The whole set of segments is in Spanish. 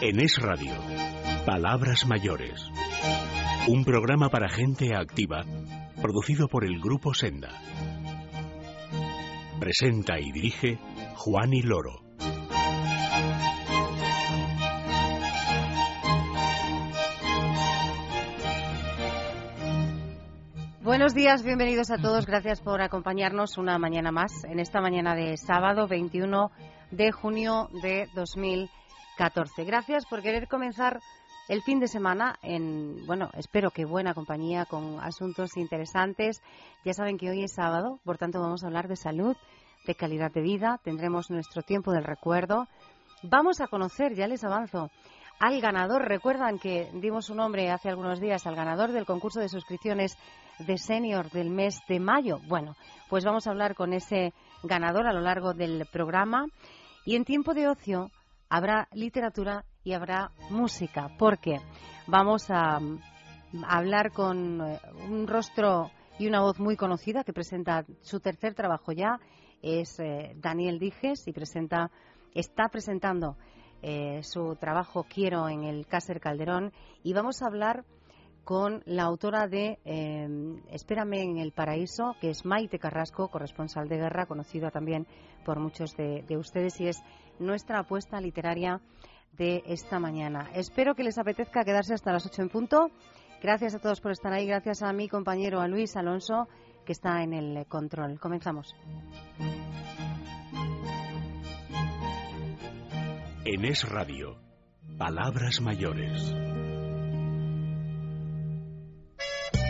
En Es Radio, Palabras Mayores. Un programa para gente activa, producido por el Grupo Senda. Presenta y dirige Juan Loro. Buenos días, bienvenidos a todos. Gracias por acompañarnos una mañana más en esta mañana de sábado 21 de junio de 2014. Gracias por querer comenzar el fin de semana en, bueno, espero que buena compañía con asuntos interesantes. Ya saben que hoy es sábado, por tanto vamos a hablar de salud, de calidad de vida, tendremos nuestro tiempo del recuerdo. Vamos a conocer, ya les avanzo, al ganador. Recuerdan que dimos un nombre hace algunos días al ganador del concurso de suscripciones de senior del mes de mayo. Bueno, pues vamos a hablar con ese ganador a lo largo del programa. Y en tiempo de ocio habrá literatura y habrá música, porque vamos a, hablar con eh, un rostro y una voz muy conocida que presenta su tercer trabajo ya, es eh, Daniel Dijes y presenta, está presentando eh, su trabajo Quiero en el Cácer Calderón y vamos a hablar con la autora de Espérame en el Paraíso, que es Maite Carrasco, corresponsal de guerra, conocida también por muchos de, de ustedes y es nuestra apuesta literaria de esta mañana. Espero que les apetezca quedarse hasta las 8 en punto. Gracias a todos por estar ahí. Gracias a mi compañero, a Luis Alonso, que está en el control. Comenzamos. En Es Radio, Palabras Mayores.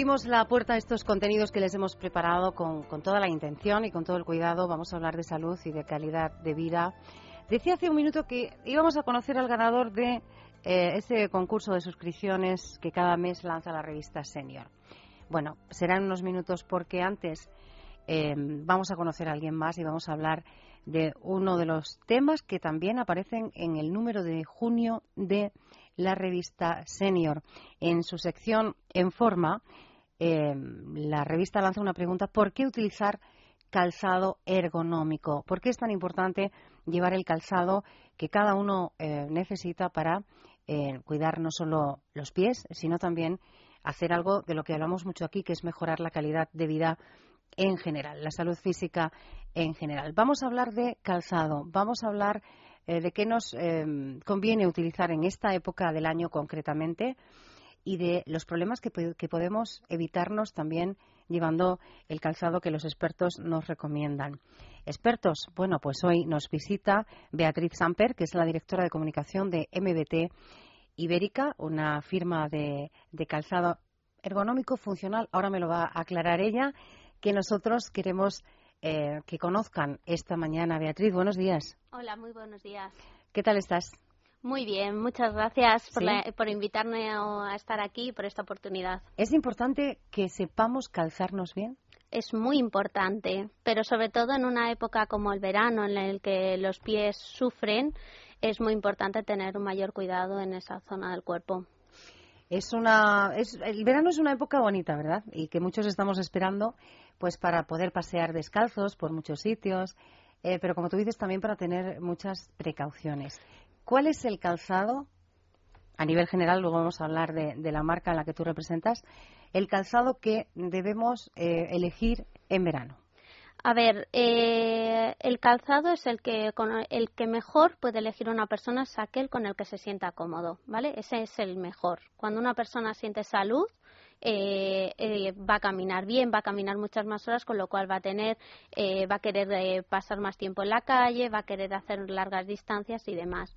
Abrimos la puerta a estos contenidos que les hemos preparado con, toda la intención y con todo el cuidado. Vamos a hablar de salud y de calidad de vida. Decía hace un minuto que íbamos a conocer al ganador de eh, ese concurso de suscripciones que cada mes lanza la revista Senior. Bueno, serán unos minutos porque antes eh, vamos a conocer a alguien más y vamos a hablar de uno de los temas que también aparecen en el número de junio de la revista Senior. En su sección En Forma, eh, la revista lanza una pregunta, ¿por qué utilizar calzado ergonómico? ¿Por qué es tan importante llevar el calzado que cada uno eh, necesita para eh, cuidar no solo los pies, sino también hacer algo de lo que hablamos mucho aquí, que es mejorar la calidad de vida en general, la salud física en general. Vamos a hablar de calzado, vamos a hablar de qué nos conviene utilizar en esta época del año concretamente y de los problemas que, que, podemos evitarnos también llevando el calzado que los expertos nos recomiendan. Expertos, bueno, pues hoy nos visita Beatriz Samper, que es la directora de comunicación de MBT Ibérica, una firma de, de calzado ergonómico funcional. Ahora me lo va a aclarar ella, que nosotros queremos eh, que conozcan esta mañana. Beatriz, buenos días. Hola, muy buenos días. ¿Qué tal estás? Muy bien, muchas gracias por, por, invitarme a estar aquí por esta oportunidad. ¿Es importante que sepamos calzarnos bien? Es muy importante, pero sobre todo en una época como el verano en el que los pies sufren, es muy importante tener un mayor cuidado en esa zona del cuerpo. Es una, es, el verano es una época bonita, ¿verdad? Y que muchos estamos esperando pues para poder pasear descalzos por muchos sitios, eh, pero como tú dices, también para tener muchas precauciones. ¿Cuál es el calzado? A nivel general, luego vamos a hablar de, la marca en la que tú representas, el calzado que debemos eh, elegir en verano. A ver, eh, el calzado es el que, con el que mejor puede elegir una persona, es aquel con el que se sienta cómodo, ¿vale? Ese es el mejor. Cuando una persona siente salud, eh, eh, va a caminar bien, va a caminar muchas más horas, con lo cual va a tener, eh, va a querer pasar más tiempo en la calle, va a querer hacer largas distancias y demás.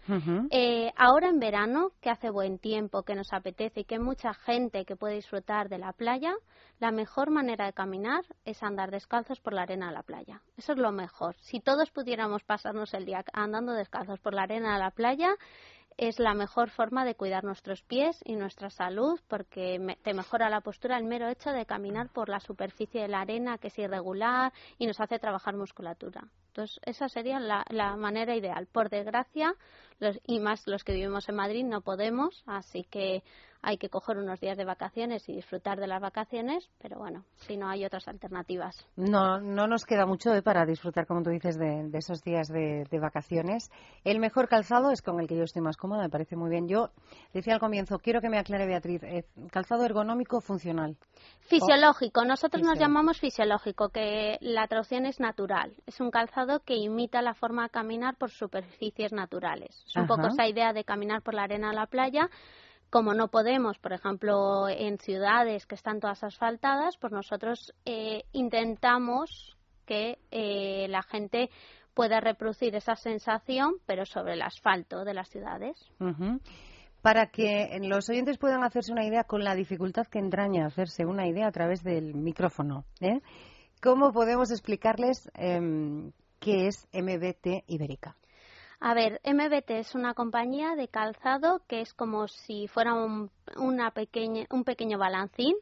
ahora en verano, que hace buen tiempo, que nos apetece y que hay mucha gente que puede disfrutar de la playa, la mejor manera de caminar es andar descalzos por la arena de la playa. Eso es lo mejor. Si todos pudiéramos pasarnos el día andando descalzos por la arena de la playa, es la mejor forma de cuidar nuestros pies y nuestra salud porque te mejora la postura el mero hecho de caminar por la superficie de la arena que es irregular y nos hace trabajar musculatura. Entonces, esa sería la, la manera ideal. Por desgracia, los, y más los que vivimos en Madrid, no podemos, así que hay que coger unos días de vacaciones y disfrutar de las vacaciones, pero bueno, si no hay otras alternativas. No, no nos queda mucho ¿eh? para disfrutar, como tú dices, de, esos días de, vacaciones. El mejor calzado es con el que yo estoy más cómoda, me parece muy bien. Yo decía al comienzo, quiero que me aclare Beatriz, ¿eh, ¿calzado ergonómico o funcional? Fisiológico, nosotros nos llamamos fisiológico, que la traducción es natural. Es un calzado que imita la forma de caminar por superficies naturales. Es un poco esa idea de caminar por la arena de la playa como no podemos, por ejemplo, en ciudades que están todas asfaltadas, pues nosotros eh, intentamos que eh, la gente pueda reproducir esa sensación, pero sobre el asfalto de las ciudades. Para que los oyentes puedan hacerse una idea con la dificultad que entraña hacerse una idea a través del micrófono, ¿eh? ¿cómo podemos explicarles em, qué es MBT Ibérica? A ver, MBT es una compañía de calzado que es como si fuera un, una pequeña, un pequeño balancín,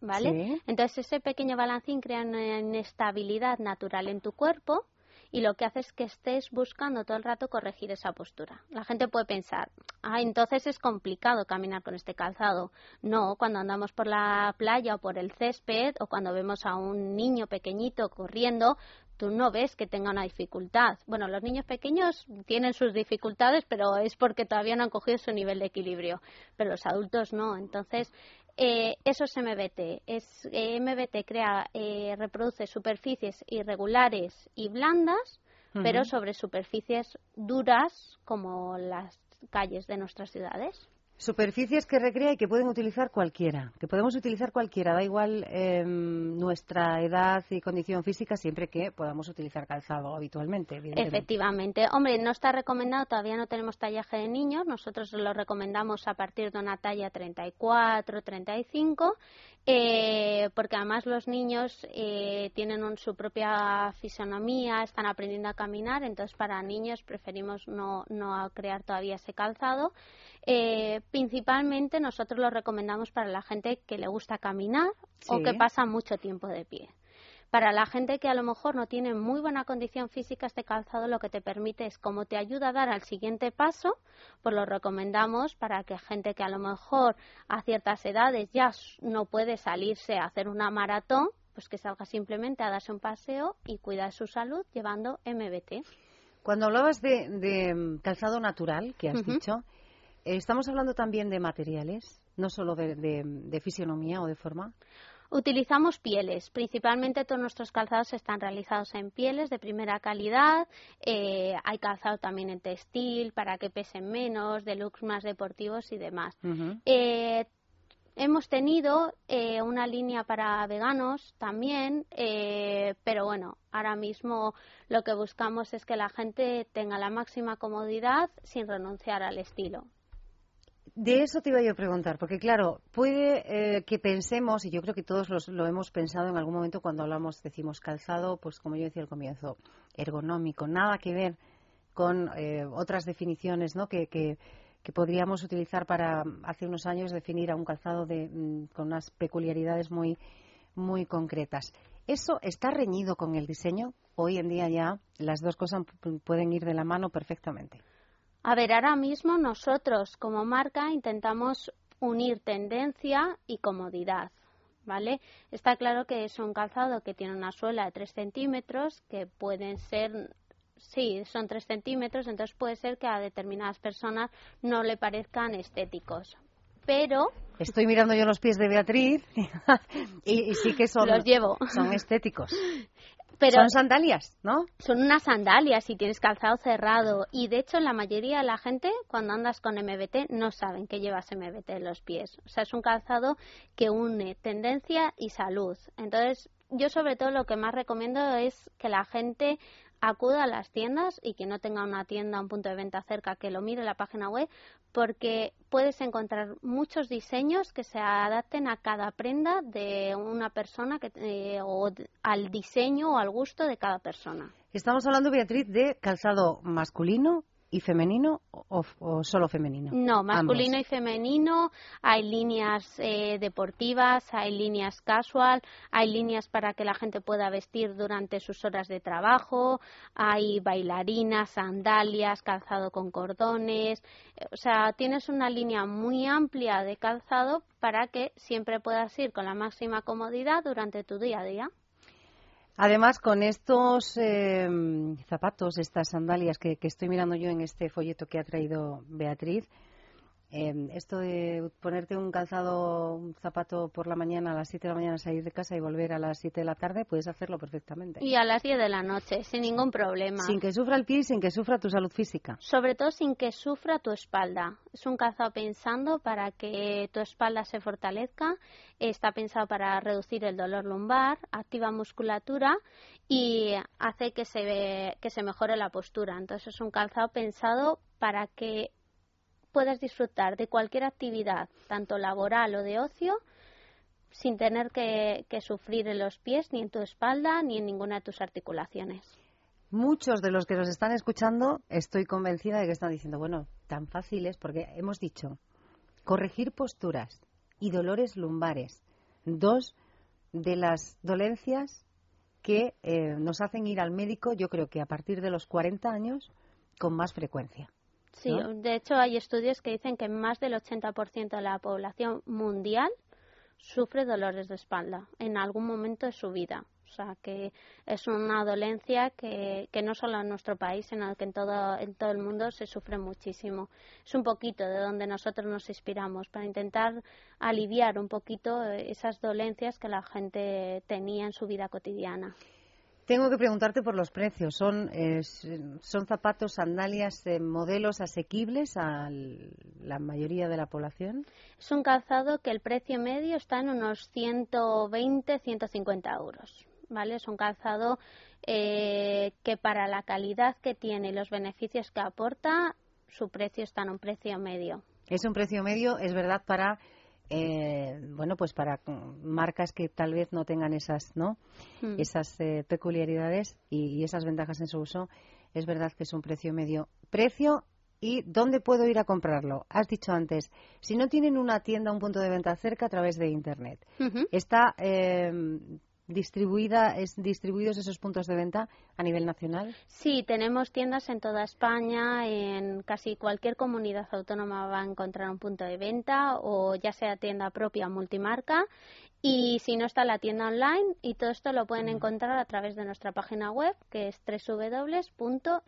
¿vale? Entonces ese pequeño balancín crea una inestabilidad natural en tu cuerpo y lo que hace es que estés buscando todo el rato corregir esa postura. La gente puede pensar, ah, entonces es complicado caminar con este calzado. No, cuando andamos por la playa o por el césped o cuando vemos a un niño pequeñito corriendo, tú no ves que tenga una dificultad. Bueno, los niños pequeños tienen sus dificultades, pero es porque todavía no han cogido su nivel de equilibrio, pero los adultos no. Entonces, eh, eso es MBT. Es, eh, MBT crea, eh, reproduce superficies irregulares y blandas, pero sobre superficies duras como las calles de nuestras ciudades. Superficies que recrea y que pueden utilizar cualquiera, que podemos utilizar cualquiera, da igual em, nuestra edad y condición física, siempre que podamos utilizar calzado habitualmente. Efectivamente. Hombre, no está recomendado, todavía no tenemos tallaje de niños, nosotros lo recomendamos a partir de una talla 34, 35, eh, porque además los niños eh, tienen su propia fisonomía, están aprendiendo a caminar, entonces para niños preferimos no, no crear todavía ese calzado. Eh, principalmente nosotros lo recomendamos para la gente que le gusta caminar o que pasa mucho tiempo de pie. Para la gente que a lo mejor no tiene muy buena condición física, este calzado lo que te permite es, como te ayuda a dar al siguiente paso, pues lo recomendamos para que gente que a lo mejor a ciertas edades ya no puede salirse a hacer una maratón, pues que salga simplemente a darse un paseo y cuidar su salud llevando MBT. Cuando hablabas de, mm, calzado natural, que has dicho, ¿Estamos hablando también de materiales, no solo de, fisionomía o de forma? Utilizamos pieles, principalmente todos nuestros calzados están realizados en pieles de primera calidad, eh, hay calzado también en textil para que pesen menos, de looks más deportivos y demás. Eh, hemos tenido eh, una línea para veganos también, pero bueno, ahora mismo lo que buscamos es que la gente tenga la máxima comodidad sin renunciar al estilo. De eso te iba yo a preguntar, porque claro, puede eh, que pensemos, y yo creo que todos lo hemos pensado en algún momento cuando hablamos, decimos calzado, pues como yo decía al comienzo, ergonómico, nada que ver con eh, otras definiciones ¿no? que, que, podríamos utilizar para hace unos años definir a un calzado de, mm, con unas peculiaridades muy, muy concretas. ¿Eso está reñido con el diseño? Hoy en día ya las dos cosas pueden ir de la mano perfectamente. A ver, ahora mismo nosotros como marca intentamos unir tendencia y comodidad. ¿Vale? Está claro que es un calzado que tiene una suela de 3 centímetros, que pueden ser, sí, son 3 centímetros, entonces puede ser que a determinadas personas no le parezcan estéticos. Pero. Estoy mirando yo los pies de Beatriz y, sí que son, los llevo. son estéticos. son sandalias, ¿no? Son unas sandalias y tienes calzado cerrado. Y de hecho, la mayoría de la gente, cuando andas con MBT, no saben que llevas MBT en los pies. O sea, es un calzado que une tendencia y salud. Entonces, yo sobre todo lo que más recomiendo es que la gente acuda a las tiendas y que no tenga una tienda, un punto de venta cerca, que lo mire la página web, porque puedes encontrar muchos diseños que se adapten a cada prenda de una persona que, eh, o al diseño o al gusto de cada persona. Estamos hablando, Beatriz, de calzado masculino, y femenino o, solo femenino? No, masculino y femenino. Hay líneas eh, deportivas, hay líneas casual, hay líneas para que la gente pueda vestir durante sus horas de trabajo, hay bailarinas, sandalias, calzado con cordones. O sea, tienes una línea muy amplia de calzado para que siempre puedas ir con la máxima comodidad durante tu día a día. Además, con estos em, zapatos, estas sandalias que, estoy mirando yo en este folleto que ha traído Beatriz, Em, esto de ponerte un calzado, un zapato por la mañana a las 7 de la mañana, salir de casa y volver a las 7 de la tarde, puedes hacerlo perfectamente. Y a las 10 de la noche, sin ningún problema. Sin que sufra el pie y sin que sufra tu salud física. Sobre todo sin que sufra tu espalda. Es un calzado pensando para que tu espalda se fortalezca, está pensado para reducir el dolor lumbar, activa musculatura y hace que se, que se mejore la postura. Entonces es un calzado pensado para que puedas disfrutar de cualquier actividad, tanto laboral o de ocio, sin tener que, sufrir en los pies, ni en tu espalda, ni en ninguna de tus articulaciones. Muchos de los que nos están escuchando, estoy convencida de que están diciendo, bueno, tan fácil es porque hemos dicho corregir posturas y dolores lumbares, dos de las dolencias que eh, nos hacen ir al médico, yo creo que a partir de los 40 años, con más frecuencia. Sí, de hecho hay estudios que dicen que más del 80% de la población mundial sufre dolores de espalda en algún momento de su vida. O sea, que es una dolencia que, que no solo en nuestro país, sino que en todo, en todo el mundo se sufre muchísimo. Es un poquito de donde nosotros nos inspiramos para intentar aliviar un poquito esas dolencias que la gente tenía en su vida cotidiana. Tengo que preguntarte por los precios. ¿Son, son zapatos, sandalias, modelos asequibles a la mayoría de la población? Es un calzado que el precio medio está en unos 120, 150 euros. ¿vale? Es un calzado eh, que para la calidad que tiene y los beneficios que aporta, su precio está en un precio medio. Es un precio medio, es verdad, para eh, bueno, pues para marcas que tal vez no tengan esas, ¿no? Hmm. Esas eh, peculiaridades y, esas ventajas en su uso, es verdad que es un precio medio. Precio y dónde puedo ir a comprarlo. Has dicho antes, si no tienen una tienda, un punto de venta cerca a través de Internet. Está eh, distribuida, es distribuidos esos puntos de venta a nivel nacional? Sí, tenemos tiendas en toda España, en casi cualquier comunidad autónoma va a encontrar un punto de venta o ya sea tienda propia o multimarca y si no está la tienda online y todo esto lo pueden encontrar a través de nuestra página web que es www.mbt.com.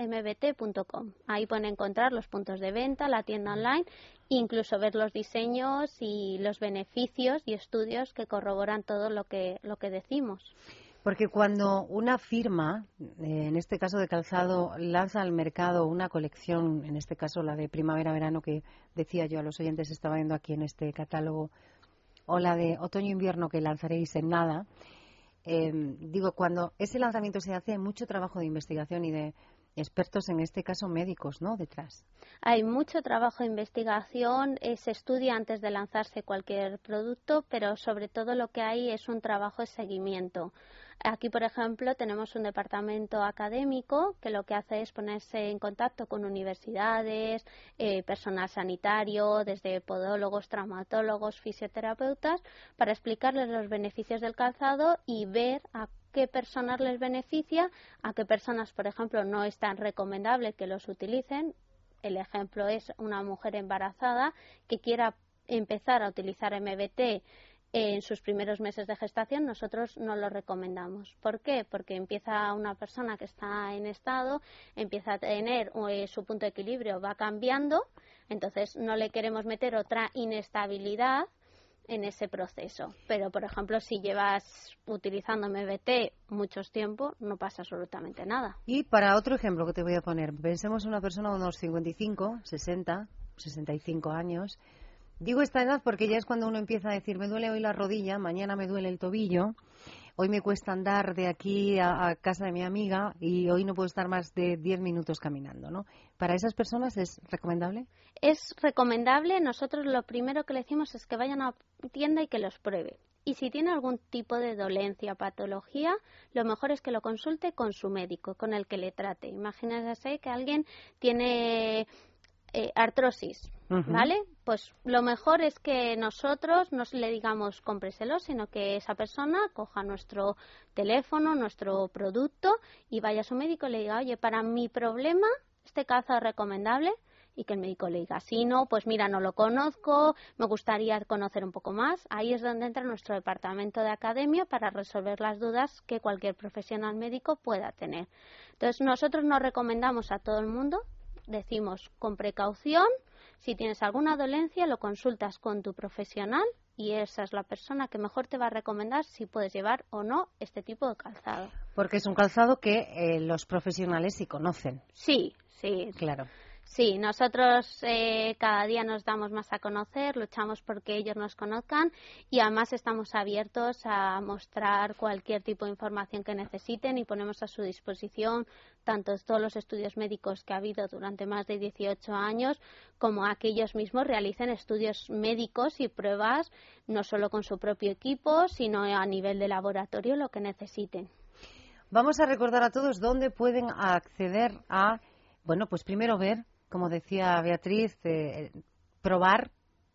Ahí pueden encontrar los puntos de venta, la tienda online, incluso ver los diseños y los beneficios y estudios que corroboran todo lo que, lo que decimos. Porque cuando una firma, eh, en este caso de calzado, lanza al mercado una colección, en este caso la de primavera-verano que decía yo a los oyentes estaba viendo aquí en este catálogo o la de otoño-invierno que lanzaréis en nada, em, digo, cuando ese lanzamiento se hace, hay mucho trabajo de investigación y de expertos, en este caso médicos, ¿no? Detrás. Hay mucho trabajo de investigación, eh, se estudia antes de lanzarse cualquier producto, pero sobre todo lo que hay es un trabajo de seguimiento. Aquí, por ejemplo, tenemos un departamento académico que lo que hace es ponerse en contacto con universidades, eh, personal sanitario, desde podólogos, traumatólogos, fisioterapeutas, para explicarles los beneficios del calzado y ver a qué personas les beneficia, a qué personas, por ejemplo, no es tan recomendable que los utilicen. El ejemplo es una mujer embarazada que quiera empezar a utilizar MBT en sus primeros meses de gestación nosotros no lo recomendamos. ¿Por qué? Porque empieza una persona que está en estado, empieza a tener eh, su punto de equilibrio, va cambiando, entonces no le queremos meter otra inestabilidad en ese proceso. Pero, por ejemplo, si llevas utilizando MBT muchos tiempo, no pasa absolutamente nada. Y para otro ejemplo que te voy a poner, pensemos en una persona de unos 55, 60, 65 años. Digo esta edad porque ya es cuando uno empieza a decir, me duele hoy la rodilla, mañana me duele el tobillo, hoy me cuesta andar de aquí a, casa de mi amiga y hoy no puedo estar más de 10 minutos caminando, ¿no? ¿Para esas personas es recomendable? Es recomendable. Nosotros lo primero que le decimos es que vayan a tienda y que los pruebe. Y si tiene algún tipo de dolencia patología, lo mejor es que lo consulte con su médico, con el que le trate. Imagínese que alguien tiene eh, artrosis, ¿vale? Pues lo mejor es que nosotros no le digamos cómpreselo, sino que esa persona coja nuestro teléfono, nuestro producto y vaya a su médico y le diga, oye, para mi problema, este calzado es recomendable y que el médico le diga, si no, pues mira, no lo conozco, me gustaría conocer un poco más. Ahí es donde entra nuestro departamento de academia para resolver las dudas que cualquier profesional médico pueda tener. Entonces, nosotros nos recomendamos a todo el mundo decimos con precaución, si tienes alguna dolencia lo consultas con tu profesional y esa es la persona que mejor te va a recomendar si puedes llevar o no este tipo de calzado. Porque es un calzado que eh, los profesionales sí conocen. Sí, sí. Claro. Sí, nosotros eh, cada día nos damos más a conocer, luchamos porque ellos nos conozcan y además estamos abiertos a mostrar cualquier tipo de información que necesiten y ponemos a su disposición tanto todos los estudios médicos que ha habido durante más de 18 años como aquellos mismos realicen estudios médicos y pruebas no solo con su propio equipo, sino a nivel de laboratorio lo que necesiten. Vamos a recordar a todos dónde pueden acceder a, bueno, pues primero ver como decía Beatriz, eh, probar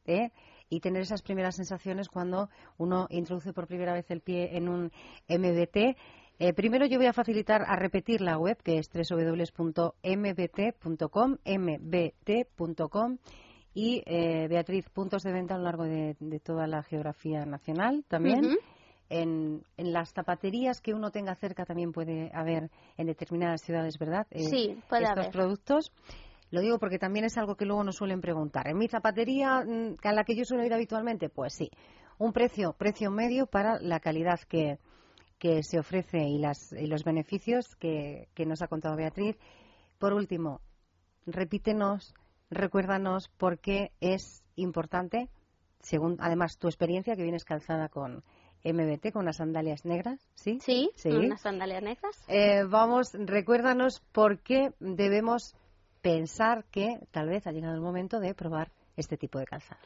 ¿eh? y tener esas primeras sensaciones cuando uno introduce por primera vez el pie en un MBT. Eh, primero yo voy a facilitar a repetir la web que es www.mbt.com, mbt.com y Beatriz, puntos de venta a lo largo de, toda la geografía nacional también. En, las zapaterías que uno tenga cerca también puede haber en determinadas ciudades, ¿verdad? sí, puede estos productos. Lo digo porque también es algo que luego nos suelen preguntar. ¿En mi zapatería mm, a la que yo suelo ir habitualmente? Pues sí. Un precio, precio medio para la calidad que, que se ofrece y, las, y los beneficios que, que nos ha contado Beatriz. Por último, repítenos, recuérdanos por qué es importante, según además tu experiencia, que vienes calzada con MBT, con unas sandalias negras, ¿sí? Sí, sí. unas sandalias negras. Eh, vamos, recuérdanos por qué debemos pensar que tal vez ha llegado el momento de probar este tipo de calzado.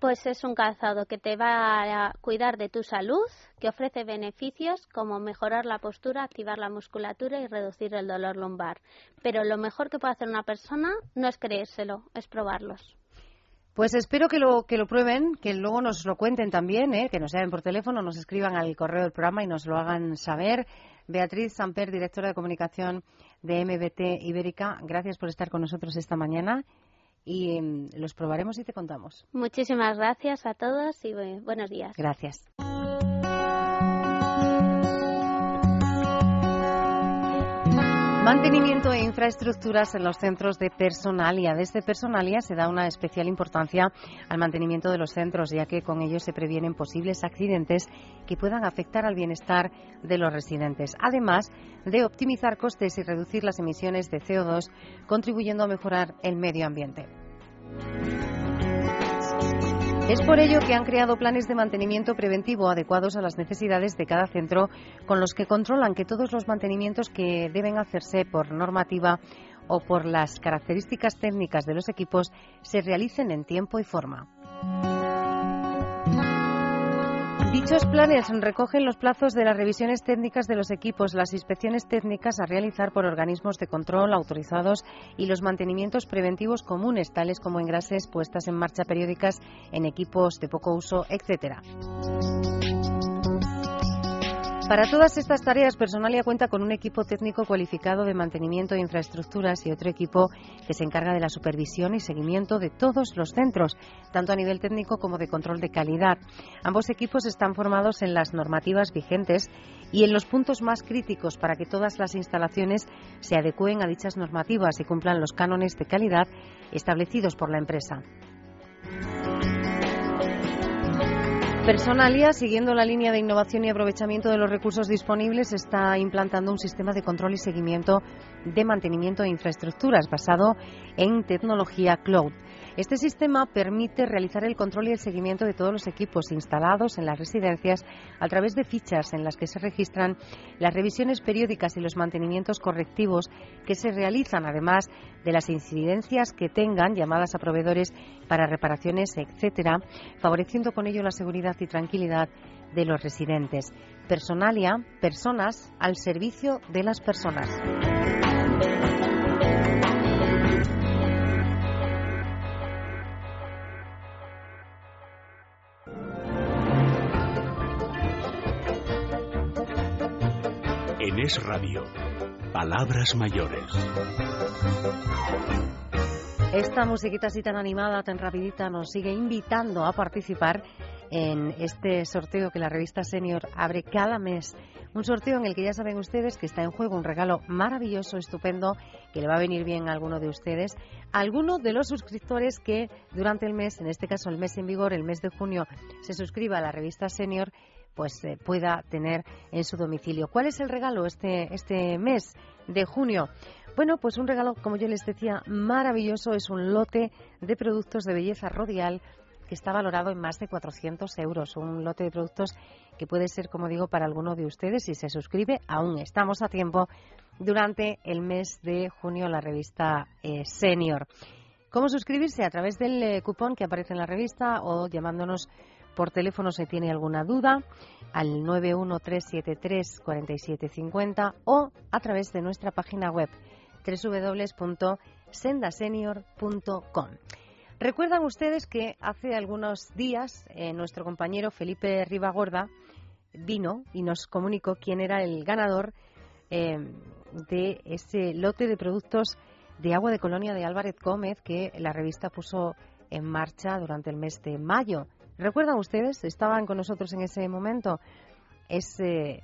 Pues es un calzado que te va a cuidar de tu salud, que ofrece beneficios como mejorar la postura, activar la musculatura y reducir el dolor lumbar. Pero lo mejor que puede hacer una persona no es creérselo, es probarlos. Pues espero que lo, que lo prueben, que luego nos lo cuenten también, ¿eh? que nos llamen por teléfono, nos escriban al correo del programa y nos lo hagan saber. Beatriz Samper, directora de comunicación de MBT Ibérica, gracias por estar con nosotros esta mañana y mm, los probaremos y te contamos. Muchísimas gracias a todos y buenos días. Gracias. Mantenimiento e infraestructuras en los centros de personalia. Desde personalia se da una especial importancia al mantenimiento de los centros, ya que con ello se previenen posibles accidentes que puedan afectar al bienestar de los residentes. Además de optimizar costes y reducir las emisiones de CO2, contribuyendo a mejorar el medio ambiente. Es por ello que han creado planes de mantenimiento preventivo adecuados a las necesidades de cada centro, con los que controlan que todos los mantenimientos que deben hacerse por normativa o por las características técnicas de los equipos se realicen en tiempo y forma. Dichos planes recogen los plazos de las revisiones técnicas de los equipos, las inspecciones técnicas a realizar por organismos de control autorizados y los mantenimientos preventivos comunes, tales como engrases, puestas en marcha periódicas en equipos de poco uso, etcétera. Para todas estas tareas, Personalia cuenta con un equipo técnico cualificado de mantenimiento de infraestructuras y otro equipo que se encarga de la supervisión y seguimiento de todos los centros, tanto a nivel técnico como de control de calidad. Ambos equipos están formados en las normativas vigentes y en los puntos más críticos para que todas las instalaciones se adecúen a dichas normativas y cumplan los cánones de calidad establecidos por la empresa. Personalia, siguiendo la línea de innovación y aprovechamiento de los recursos disponibles, está implantando un sistema de control y seguimiento de mantenimiento de infraestructuras basado en tecnología cloud. Este sistema permite realizar el control y el seguimiento de todos los equipos instalados en las residencias a través de fichas en las que se registran las revisiones periódicas y los mantenimientos correctivos que se realizan, además de las incidencias que tengan llamadas a proveedores para reparaciones, etcétera, favoreciendo con ello la seguridad y tranquilidad de los residentes. Personalia, personas al servicio de las personas. Es Radio, Palabras Mayores. Esta musiquita así tan animada, tan rapidita, nos sigue invitando a participar en este sorteo que la revista Senior abre cada mes. Un sorteo en el que ya saben ustedes que está en juego un regalo maravilloso, estupendo, que le va a venir bien a alguno de ustedes, alguno de los suscriptores que durante el mes, en este caso el mes en vigor, el mes de junio, se suscriba a la revista Senior pues eh, pueda tener en su domicilio. ¿Cuál es el regalo este, este mes de junio? Bueno, pues un regalo, como yo les decía, maravilloso. Es un lote de productos de belleza rodial que está valorado en más de 400 euros. Un lote de productos que puede ser, como digo, para alguno de ustedes si se suscribe. Aún estamos a tiempo durante el mes de junio la revista eh, Senior. ¿Cómo suscribirse? A través del eh, cupón que aparece en la revista o llamándonos por teléfono si tiene alguna duda al 913734750 o a través de nuestra página web www.sendasenior.com. Recuerdan ustedes que hace algunos días eh, nuestro compañero Felipe Ribagorda vino y nos comunicó quién era el ganador eh, de ese lote de productos de agua de colonia de Álvarez Gómez que la revista puso en marcha durante el mes de mayo. ¿Recuerdan ustedes? Estaban con nosotros en ese momento. Es eh,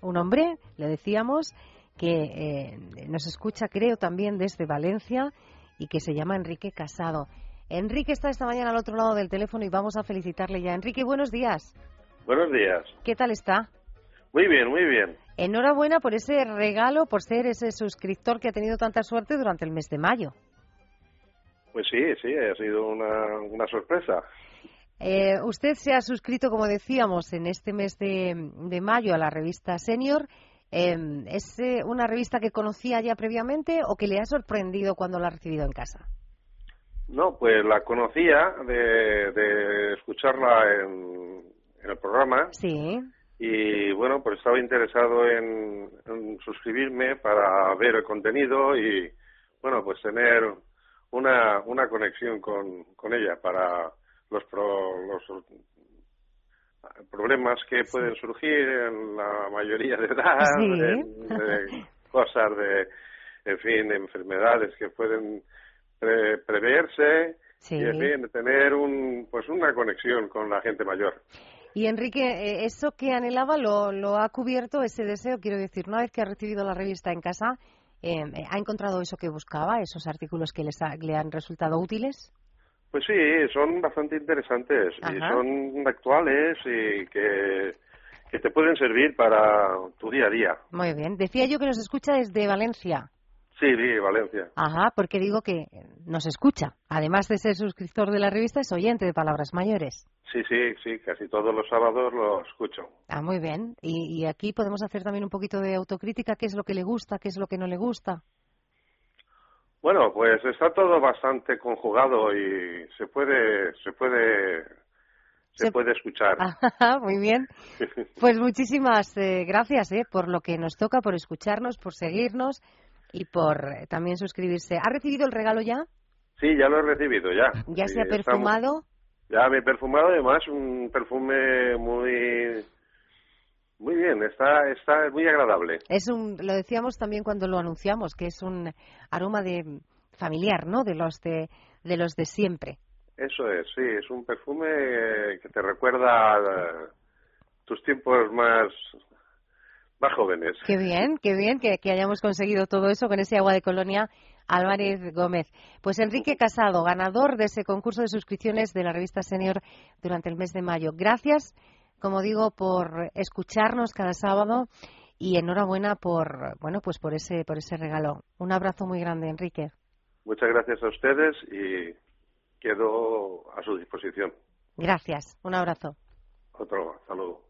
un hombre, le decíamos, que eh, nos escucha, creo, también desde Valencia y que se llama Enrique Casado. Enrique está esta mañana al otro lado del teléfono y vamos a felicitarle ya. Enrique, buenos días. Buenos días. ¿Qué tal está? Muy bien, muy bien. Enhorabuena por ese regalo, por ser ese suscriptor que ha tenido tanta suerte durante el mes de mayo. Pues sí, sí, ha sido una, una sorpresa. Eh, usted se ha suscrito, como decíamos, en este mes de, mayo a la revista Senior. Em, ¿Es eh, una revista que conocía ya previamente o que le ha sorprendido cuando la ha recibido en casa? No, pues la conocía de, escucharla en, el programa. Sí. Y bueno, pues estaba interesado en, suscribirme para ver el contenido y, bueno, pues tener una, una conexión con, con ella para los, los problemas que pueden surgir en la mayoría de edad, cosas de, en fin, enfermedades que pueden preverse y, en fin, tener un, pues una conexión con la gente mayor. Y Enrique, eh, eso que anhelaba lo, lo ha cubierto, ese deseo, quiero decir, una vez que ha recibido la revista en casa, eh, ¿ha encontrado eso que buscaba, esos artículos que les le han resultado útiles? Pues sí, son bastante interesantes y son actuales y que, que te pueden servir para tu día a día. Muy bien. Decía yo que nos escucha desde Valencia. Sí, sí, Valencia. Ajá, porque digo que nos escucha. Además de ser suscriptor de la revista, es oyente de Palabras Mayores. Sí, sí, sí, casi todos los sábados lo escucho. Ah, muy bien. Y, y aquí podemos hacer también un poquito de autocrítica, qué es lo que le gusta, qué es lo que no le gusta. Bueno, pues está todo bastante conjugado y se puede, se puede, se, puede escuchar. Muy bien. Pues muchísimas eh, gracias eh, por lo que nos toca, por escucharnos, por seguirnos y por eh, también suscribirse. ¿Ha recibido el regalo ya? Sí, ya lo he recibido, ya. ¿Ya se ha perfumado? Ya me he perfumado, además un perfume muy muy bien, está, está muy agradable. Es un, lo decíamos también cuando lo anunciamos, que es un aroma de familiar, ¿no? De los de, de los de siempre. Eso es, sí, es un perfume que te recuerda tus tiempos más más jóvenes. Qué bien, qué bien que, que hayamos conseguido todo eso con ese agua de colonia Álvarez Gómez. Pues Enrique Casado, ganador de ese concurso de suscripciones de la revista Senior durante el mes de mayo. Gracias, como digo, por escucharnos cada sábado y enhorabuena por, bueno, pues por ese, por ese regalo. Un abrazo muy grande, Enrique. Muchas gracias a ustedes y quedo a su disposición. Gracias. Un abrazo. Otro saludo.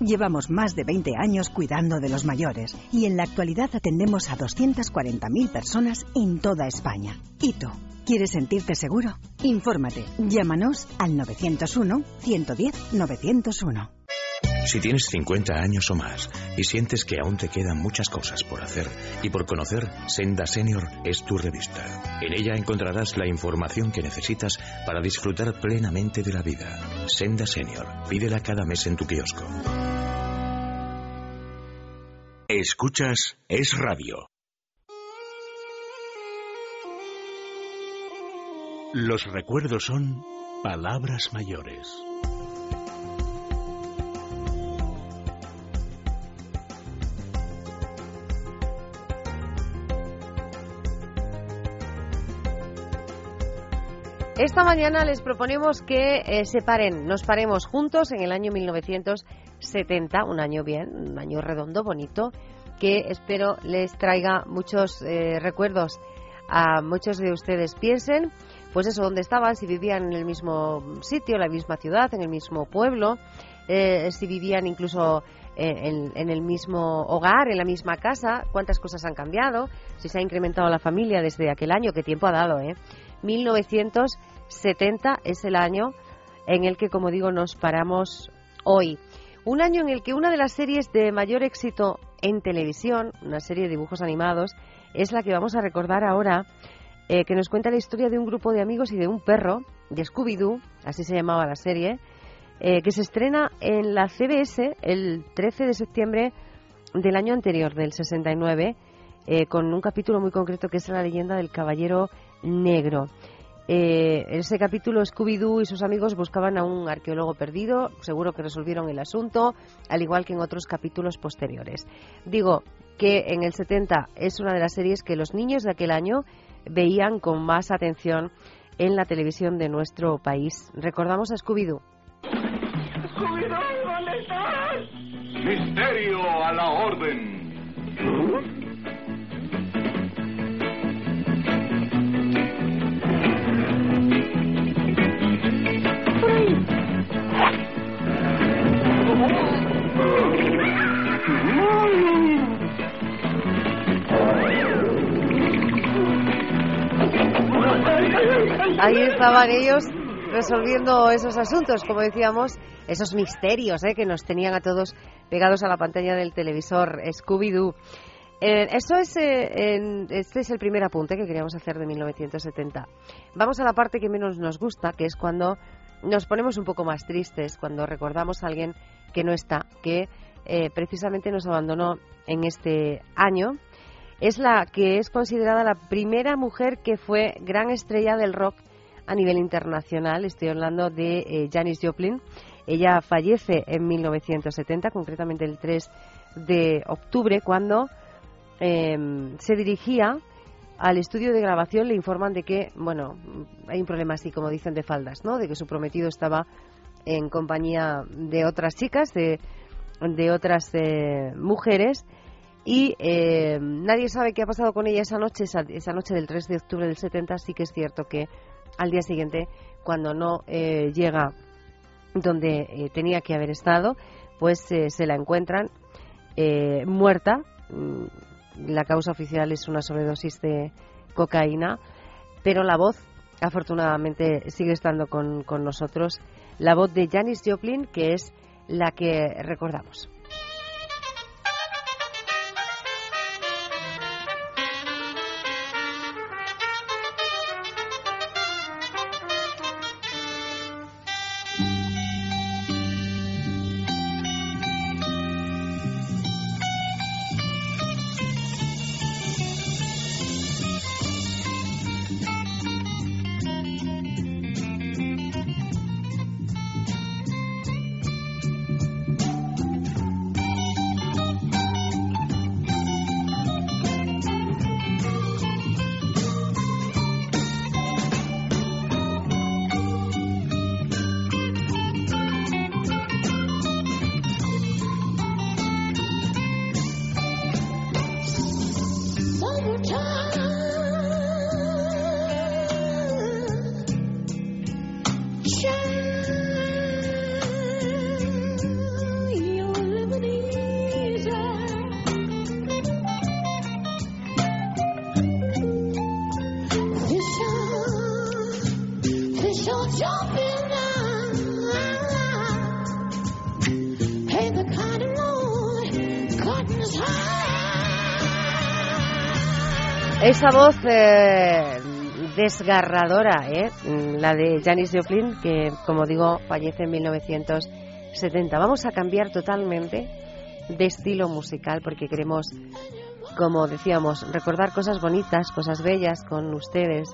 Llevamos más de 20 años cuidando de los mayores y en la actualidad atendemos a 240.000 personas en toda España. ¿Y tú? ¿Quieres sentirte seguro? Infórmate. Llámanos al 901-110-901. Si tienes 50 años o más y sientes que aún te quedan muchas cosas por hacer y por conocer, Senda Senior es tu revista. En ella encontrarás la información que necesitas para disfrutar plenamente de la vida. Senda Senior. Pídela cada mes en tu kiosco. Escuchas Es Radio. Los recuerdos son palabras mayores. Esta mañana les proponemos que eh, se paren, nos paremos juntos en el año 1970, un año bien, un año redondo, bonito, que espero les traiga muchos eh, recuerdos a muchos de ustedes. Piensen, pues eso, dónde estaban, si vivían en el mismo sitio, en la misma ciudad, en el mismo pueblo, eh, si vivían incluso en, en, el mismo hogar, en la misma casa, cuántas cosas han cambiado, si se ha incrementado la familia desde aquel año, qué tiempo ha dado, ¿eh? 1970 es el año en el que, como digo, nos paramos hoy. Un año en el que una de las series de mayor éxito en televisión, una serie de dibujos animados, es la que vamos a recordar ahora, eh, que nos cuenta la historia de un grupo de amigos y de un perro, de Scooby-Doo, así se llamaba la serie, eh, que se estrena en la CBS el 13 de septiembre del año anterior, del 69, eh, con un capítulo muy concreto que es la leyenda del caballero negro. Eh, en ese capítulo, Scooby-Doo y sus amigos buscaban a un arqueólogo perdido. Seguro que resolvieron el asunto, al igual que en otros capítulos posteriores. Digo que en el 70 es una de las series que los niños de aquel año veían con más atención en la televisión de nuestro país. Recordamos a Scooby-Doo. Scooby-Doo, ¿dónde estás? Misterio a la orden. Ahí estaban ellos resolviendo esos asuntos, como decíamos, esos misterios ¿eh? que nos tenían a todos pegados a la pantalla del televisor Scooby-Doo. Eh, eso es, eh, este es el primer apunte que queríamos hacer de 1970. Vamos a la parte que menos nos gusta, que es cuando nos ponemos un poco más tristes, cuando recordamos a alguien que no está, que eh, precisamente nos abandonó en este año. Es la que es considerada la primera mujer que fue gran estrella del rock a nivel internacional. Estoy hablando de eh, Janis Joplin. Ella fallece en 1970, concretamente el 3 de octubre, cuando em, se dirigía al estudio de grabación. Le informan de que, bueno, hay un problema así, como dicen, de faldas, ¿no? De que su prometido estaba en compañía de otras chicas, de, de otras eh, mujeres. Y eh, nadie sabe qué ha pasado con ella esa noche, esa, noche del 3 de octubre del 70. Sí que es cierto que al día siguiente, cuando no eh, llega donde eh, tenía que haber estado, pues eh, se la encuentran muerta. La causa oficial es una sobredosis de cocaína, pero la voz, afortunadamente, sigue estando con, con nosotros. La voz de Janis Joplin, que es la que recordamos. Esa voz eh, desgarradora, ¿eh? la de Janis Joplin, que como digo fallece en 1970. Vamos a cambiar totalmente de estilo musical porque queremos, como decíamos, recordar cosas bonitas, cosas bellas con ustedes.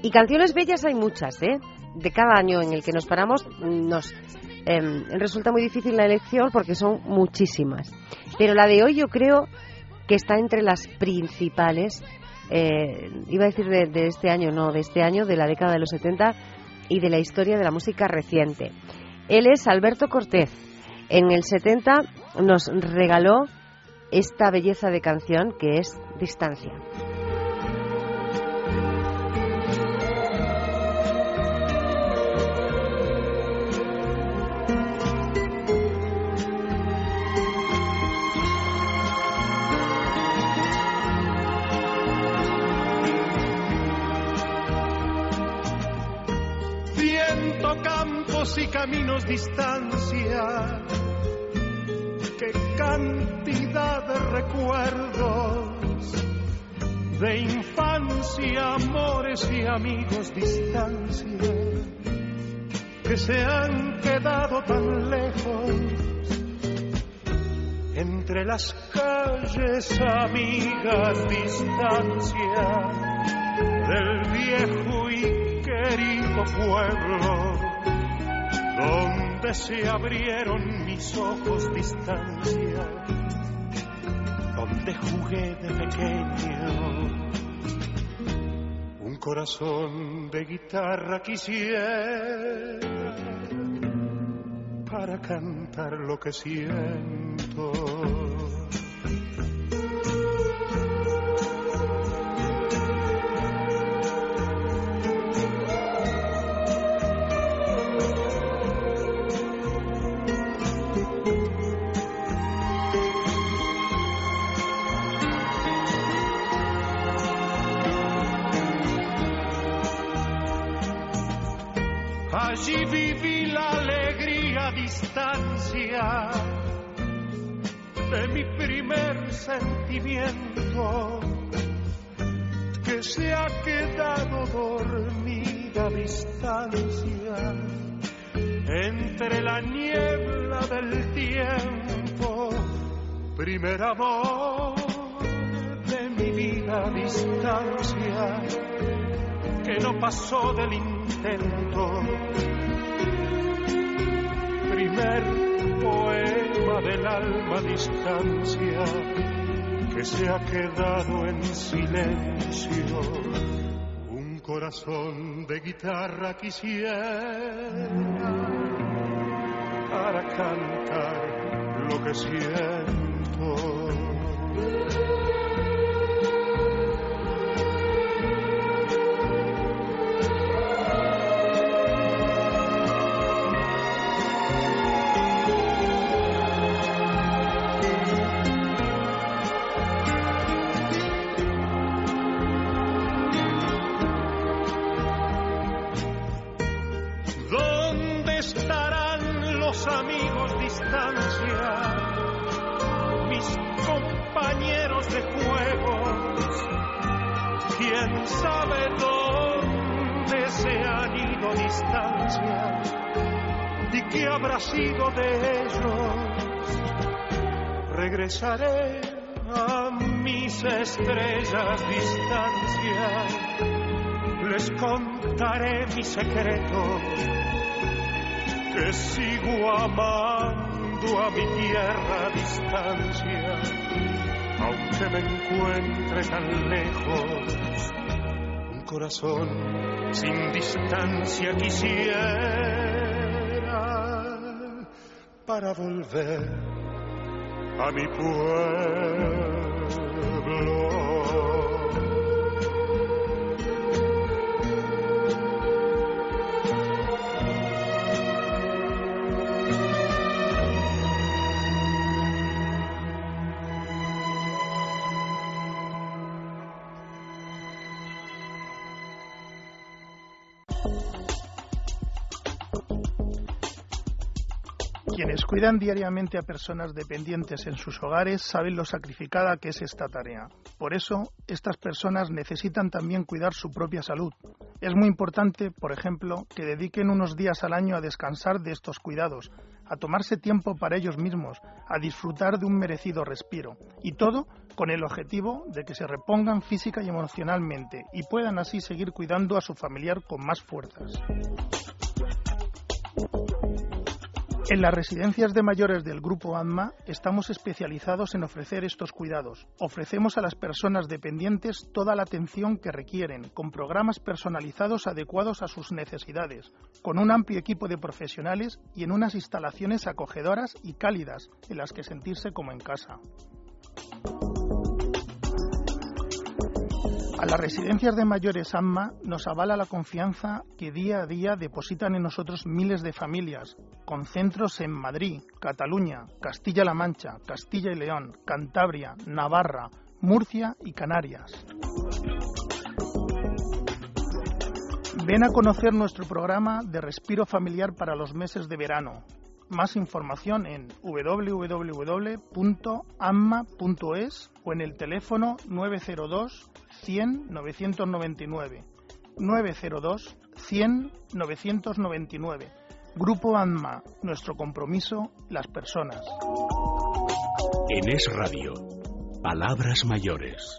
Y canciones bellas hay muchas, ¿eh? De cada año en el que nos paramos nos em, resulta muy difícil la elección porque son muchísimas. Pero la de hoy yo creo que está entre las principales eh, iba a decir de, este año, no, de este año, de la década de los 70 y de la historia de la música reciente. Él es Alberto Cortés. En el 70 nos regaló esta belleza de canción que es Distancia. Y caminos distancia. Qué cantidad de recuerdos de infancia, amores y amigos distancia que se han quedado tan lejos entre las calles amigas distancia del viejo y querido pueblo donde se abrieron mis ojos distancia, donde jugué de pequeño. Un corazón de guitarra quisiera para cantar lo que siento. Allí viví la alegría a distancia de mi primer sentimiento que se ha quedado dormida a distancia entre la niebla del tiempo, primer amor de mi vida a distancia que no pasó del Primer poema del alma distancia que se ha quedado en silencio. Un corazón de guitarra quisiera para cantar lo que siento. Regresaré a mis estrellas distancia, les contaré mi secreto, que sigo amando a mi tierra distancia, aunque me encuentre tan lejos, un corazón sin distancia quisiera para volver a mi pueblo. Cuidan diariamente a personas dependientes en sus hogares saben lo sacrificada que es esta tarea. Por eso, estas personas necesitan también cuidar su propia salud. Es muy importante, por ejemplo, que dediquen unos días al año a descansar de estos cuidados, a tomarse tiempo para ellos mismos, a disfrutar de un merecido respiro. Y todo con el objetivo de que se repongan física y emocionalmente y puedan así seguir cuidando a su familiar con más fuerzas. En las residencias de mayores del Grupo ANMA estamos especializados en ofrecer estos cuidados. Ofrecemos a las personas dependientes toda la atención que requieren, con programas personalizados adecuados a sus necesidades, con un amplio equipo de profesionales y en unas instalaciones acogedoras y cálidas en las que sentirse como en casa. A las residencias de mayores AMMA nos avala la confianza que día a día depositan en nosotros miles de familias, con centros en Madrid, Cataluña, Castilla-La Mancha, Castilla y León, Cantabria, Navarra, Murcia y Canarias. Ven a conocer nuestro programa de respiro familiar para los meses de verano. Más información en www.amma.es o en el teléfono 902 100 999. 902 100 999. Grupo ANMA, nuestro compromiso, las personas. En Es Radio, palabras mayores.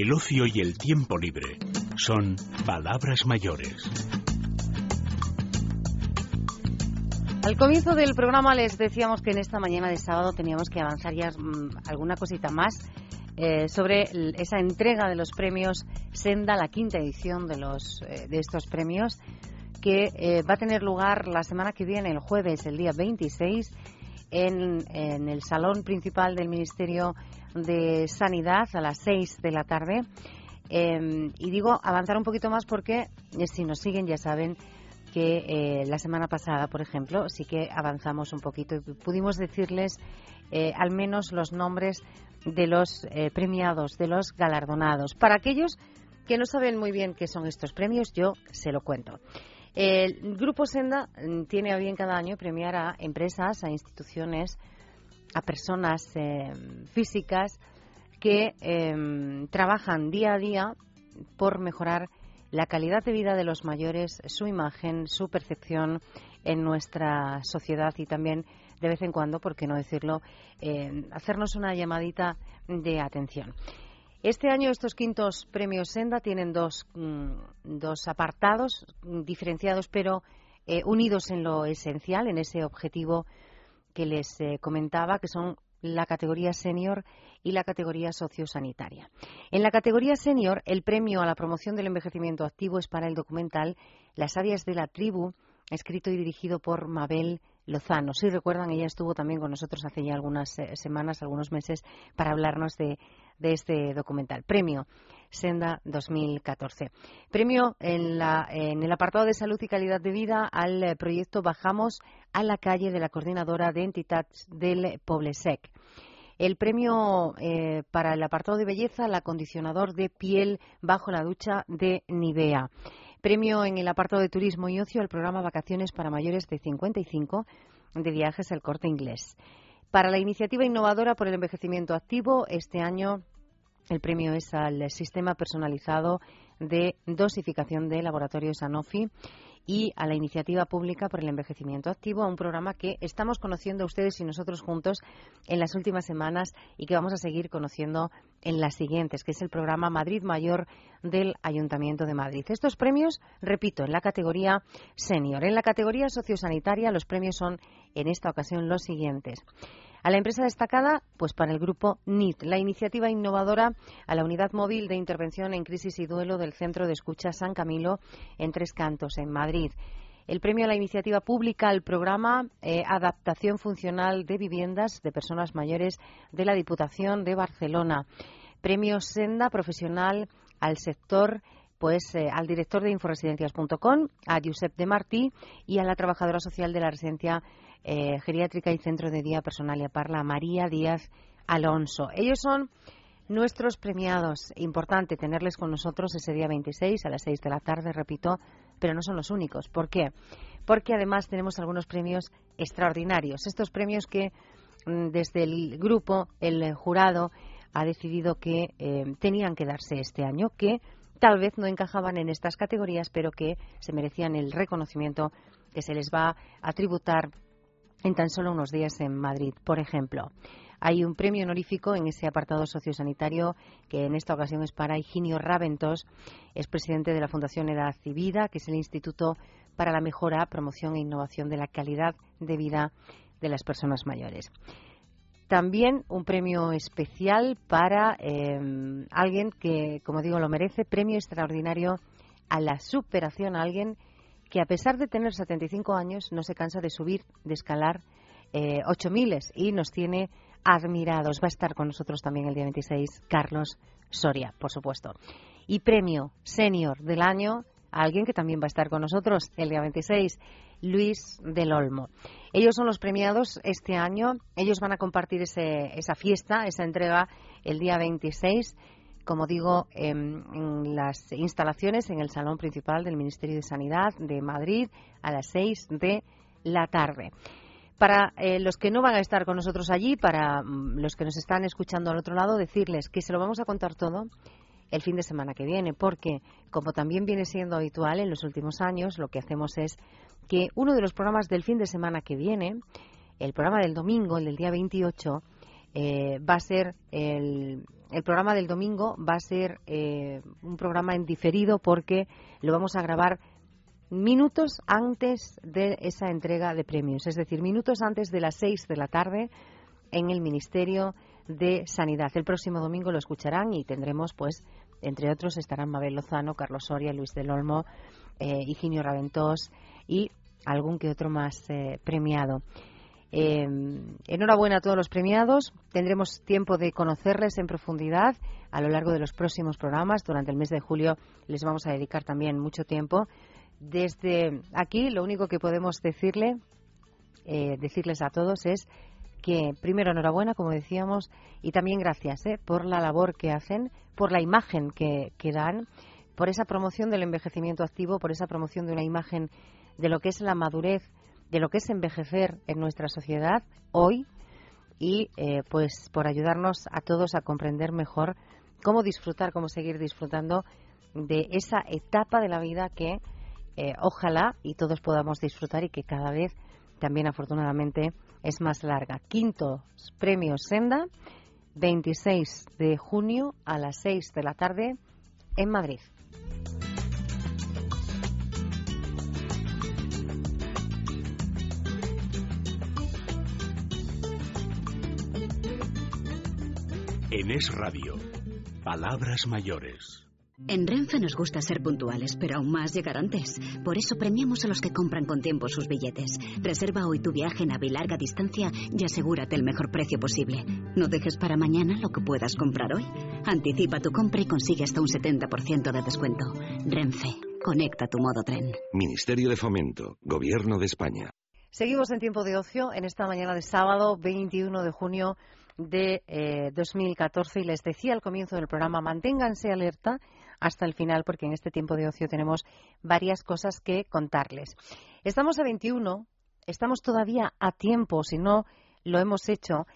El ocio y el tiempo libre son palabras mayores. Al comienzo del programa les decíamos que en esta mañana de sábado teníamos que avanzar ya mm, alguna cosita más eh, sobre esa entrega de los premios Senda, la quinta edición de, los, eh, de estos premios, que eh, va a tener lugar la semana que viene, el jueves, el día 26, en, en el salón principal del Ministerio de Sanidad a las 6 de la tarde. Em, y digo avanzar un poquito más porque eh, si nos siguen ya saben que eh, la semana pasada, por ejemplo, sí que avanzamos un poquito y pudimos decirles eh, al menos los nombres de los premiados, de los galardonados. Para aquellos que no saben muy bien qué son estos premios, yo se lo cuento. El Grupo Senda mm, tiene a bien cada año premiar a empresas, a instituciones, a personas eh, físicas que em, trabajan día a día por mejorar la calidad de vida de los mayores, su imagen, su percepción en nuestra sociedad y también de vez en cuando, por qué no decirlo, em, hacernos una llamadita de atención. Este año estos quintos premios Senda tienen dos, mm, dos apartados diferenciados pero eh, unidos en lo esencial, en ese objetivo que les eh, comentaba, que son la categoría senior y la categoría sociosanitaria. En la categoría senior, el premio a la promoción del envejecimiento activo es para el documental Las áreas de la tribu, escrito y dirigido por Mabel Lozano. Si recuerdan, ella estuvo también con nosotros hace ya algunas eh, semanas, algunos meses, para hablarnos de, de este documental. Premio Senda 2014. Premio en, el apartado de salud y calidad de vida al eh, proyecto Bajamos a la calle de la coordinadora de entidades del Poblesec. El premio eh, para el apartado de belleza al acondicionador de piel bajo la ducha de Nivea. Premio en el apartado de turismo y ocio al programa Vacaciones para mayores de 55 de viajes al corte inglés. Para la iniciativa innovadora por el envejecimiento activo, este año el premio es al sistema personalizado de dosificación de laboratorios Sanofi y a la iniciativa pública por el envejecimiento activo, a un programa que estamos conociendo ustedes y nosotros juntos en las últimas semanas y que vamos a seguir conociendo en las siguientes, que es el programa Madrid Mayor del Ayuntamiento de Madrid. Estos premios, repito, en la categoría senior. En la categoría sociosanitaria los premios son en esta ocasión los siguientes. A la empresa destacada, pues para el grupo NIT, la iniciativa innovadora a la unidad móvil de intervención en crisis y duelo del Centro de Escucha San Camilo en Tres Cantos, en Madrid. El premio a la iniciativa pública al programa eh, Adaptación Funcional de Viviendas de Personas Mayores de la Diputación de Barcelona. Premio Senda Profesional al sector pues eh, al director de inforesidencias.com, a Josep de Martí y a la trabajadora social de la residencia eh, geriátrica y centro de día personal y a Parla, María Díaz Alonso. Ellos son nuestros premiados. Importante tenerles con nosotros ese día 26 a las 6 de la tarde, repito, pero no son los únicos. ¿Por qué? Porque además tenemos algunos premios extraordinarios. Estos premios que mm, desde el grupo, el jurado, ha decidido que eh, tenían que darse este año, que tal vez no encajaban en estas categorías, pero que se merecían el reconocimiento que se les va a tributar en tan solo unos días en Madrid. Por ejemplo, hay un premio honorífico en ese apartado sociosanitario que en esta ocasión es para Higinio Raventos, es presidente de la Fundación Edad y que es el Instituto para la Mejora, Promoción e Innovación de la Calidad de Vida de las Personas Mayores. También un premio especial para em, alguien que, como digo, lo merece, premio extraordinario a la superación, a alguien que a pesar de tener 75 años no se cansa de subir, de escalar eh, ocho miles y nos tiene admirados. Va a estar con nosotros también el día 26 Carlos Soria, por supuesto. Y premio senior del año alguien que también va a estar con nosotros el día 26, Luis del Olmo. Ellos son los premiados este año. Ellos van a compartir esa fiesta, esa entrega, el día 26, como digo, en, las instalaciones en el salón principal del Ministerio de Sanidad de Madrid a las 6 de la tarde. Para eh, los que no van a estar con nosotros allí, para mm, los que nos están escuchando al otro lado, decirles que se lo vamos a contar todo el fin de semana que viene, porque, como también viene siendo habitual en los últimos años, lo que hacemos es que uno de los programas del fin de semana que viene, el programa del domingo, el del día 28, eh, va a ser el, programa del domingo va a ser eh, un programa en diferido porque lo vamos a grabar minutos antes de esa entrega de premios, es decir, minutos antes de las 6 de la tarde en el Ministerio de Sanidad. El próximo domingo lo escucharán y tendremos, pues, entre otros, estarán Mabel Lozano, Carlos Soria, Luis del Olmo, eh, Higinio Raventós y algún que otro más eh, premiado. Em, enhorabuena a todos los premiados. Tendremos tiempo de conocerles en profundidad a lo largo de los próximos programas. Durante el mes de julio les vamos a dedicar también mucho tiempo. Desde aquí, lo único que podemos decirle, eh, decirles a todos es que primero enhorabuena, como decíamos, y también gracias ¿eh? por la labor que hacen, por la imagen que, que dan, por esa promoción del envejecimiento activo, por esa promoción de una imagen de lo que es la madurez, de lo que es envejecer en nuestra sociedad hoy y eh, pues por ayudarnos a todos a comprender mejor cómo disfrutar, cómo seguir disfrutando de esa etapa de la vida que eh, ojalá y todos podamos disfrutar y que cada vez también afortunadamente es más larga. Quinto premio Senda, 26 de junio a las 6 de la tarde en Madrid. En Es Radio, Palabras Mayores. En Renfe nos gusta ser puntuales, pero aún más llegar antes. Por eso premiamos a los que compran con tiempo sus billetes. Reserva hoy tu viaje en AVE larga distancia y asegúrate el mejor precio posible. No dejes para mañana lo que puedas comprar hoy. Anticipa tu compra y consigue hasta un 70% de descuento. Renfe, conecta tu modo tren. Ministerio de Fomento, Gobierno de España. Seguimos en tiempo de ocio en esta mañana de sábado 21 de junio de 2014 eh, y les decía al comienzo del programa manténganse alerta hasta el final porque en este tiempo de ocio tenemos varias cosas que contarles. Estamos a 21, estamos todavía a tiempo, si no lo hemos hecho,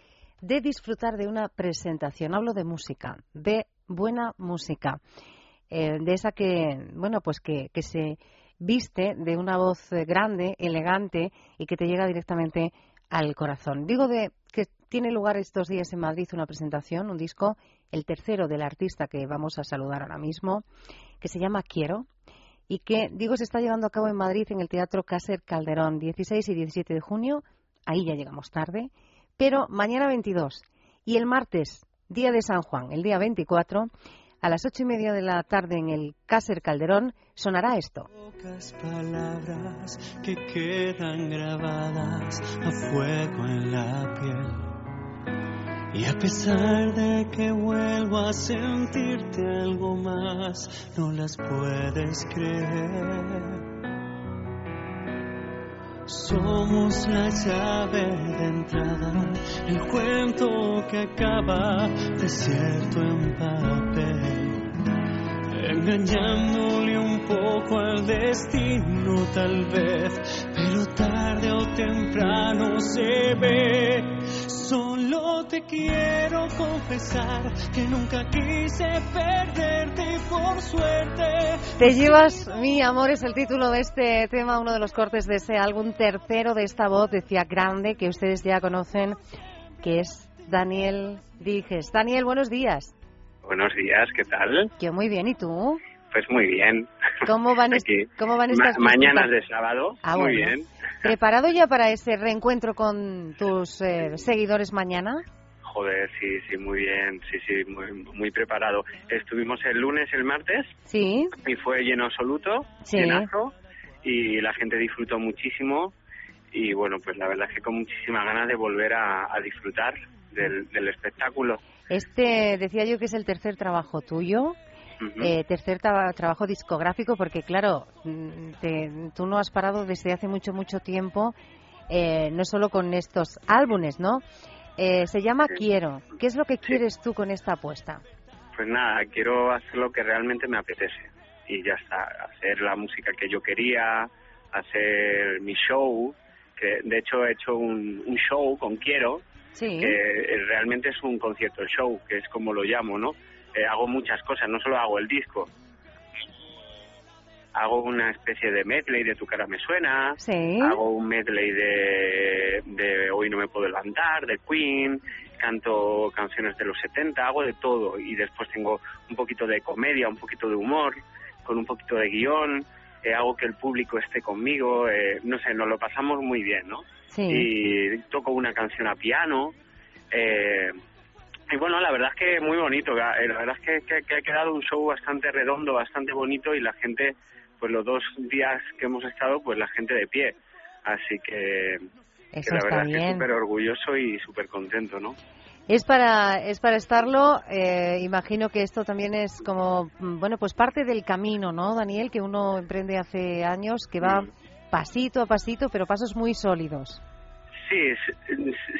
de disfrutar de una presentación. Hablo de música, de buena música, eh, de esa que, bueno, pues que, que se viste de una voz eh, grande, elegante y que te llega directamente al corazón. Digo de que tiene lugar estos días en Madrid una presentación, un disco el tercero del artista que vamos a saludar ahora mismo, que se llama Quiero y que, digo, se está llevando a cabo en Madrid en el Teatro Cácer Calderón, 16 y 17 de junio. Ahí ya llegamos tarde, Pero mañana 22 y el martes, día de San Juan, el día 24, a las ocho y media de la tarde en el Cácer Calderón, sonará esto. Pocas palabras que quedan grabadas a fuego en la piel. Y a pesar de que vuelvo a sentirte algo más, no las puedes creer. Somos la llave de entrada, el cuento que acaba desierto en papel, engañándole un poco al destino tal vez, pero tarde o temprano se ve. Solo te quiero confesar que nunca quise perderte por suerte. Te llevas, mi amor, es el título de este tema, uno de los cortes de ese álbum tercero de esta voz, decía grande, que ustedes ya conocen, que es Daniel Dijes. Daniel, buenos días. Buenos días, ¿qué tal? Yo muy bien, ¿y tú? Pues muy bien. ¿Cómo van, ¿cómo van estas Ma Mañanas de sábado, ah, muy bien. ¿Preparado ya para ese reencuentro con tus eh, seguidores mañana? Joder, sí, sí, muy bien, sí, sí, muy, muy preparado. Estuvimos el lunes, el martes. Sí. Y fue lleno absoluto, sí. llenazo, y la gente disfrutó muchísimo. Y bueno, pues la verdad es que con muchísimas ganas de volver a, a disfrutar del, del espectáculo. Este, decía yo que es el tercer trabajo tuyo. Eh, tercer tra trabajo discográfico, porque claro, te, tú no has parado desde hace mucho, mucho tiempo, eh, no solo con estos álbumes, ¿no? Eh, se llama Sí. Quiero. ¿Qué es lo que quieres tú con esta apuesta? Pues nada, quiero hacer lo que realmente me apetece. Y ya está, hacer la música que yo quería, hacer mi show, que de hecho he hecho un, un show con Quiero, Sí. que realmente es un concierto show, que es como lo llamo, ¿no? Eh, hago muchas cosas, no solo hago el disco. Hago una especie de medley de Tu cara me suena, Sí. hago un medley de, de Hoy no me puedo levantar, de Queen, canto canciones de los 70, hago de todo y después tengo un poquito de comedia, un poquito de humor, con un poquito de guion, eh, hago que el público esté conmigo, eh, no sé, nos lo pasamos muy bien, ¿no? Sí. Y toco una canción a piano. Eh, y bueno, la verdad es que muy bonito. eh, La verdad es que, que- que ha quedado un show bastante redondo, bastante bonito y la gente, pues los dos días que hemos estado, pues la gente de pie. Así que, la está verdad es que súper orgulloso y súper contento, ¿no? Es para, es para estarlo. eh, imagino que esto también es como, mm, bueno, pues parte del camino, ¿no, Daniel? Que uno emprende hace años, que va pasito a pasito, pero pasos muy sólidos. Sí,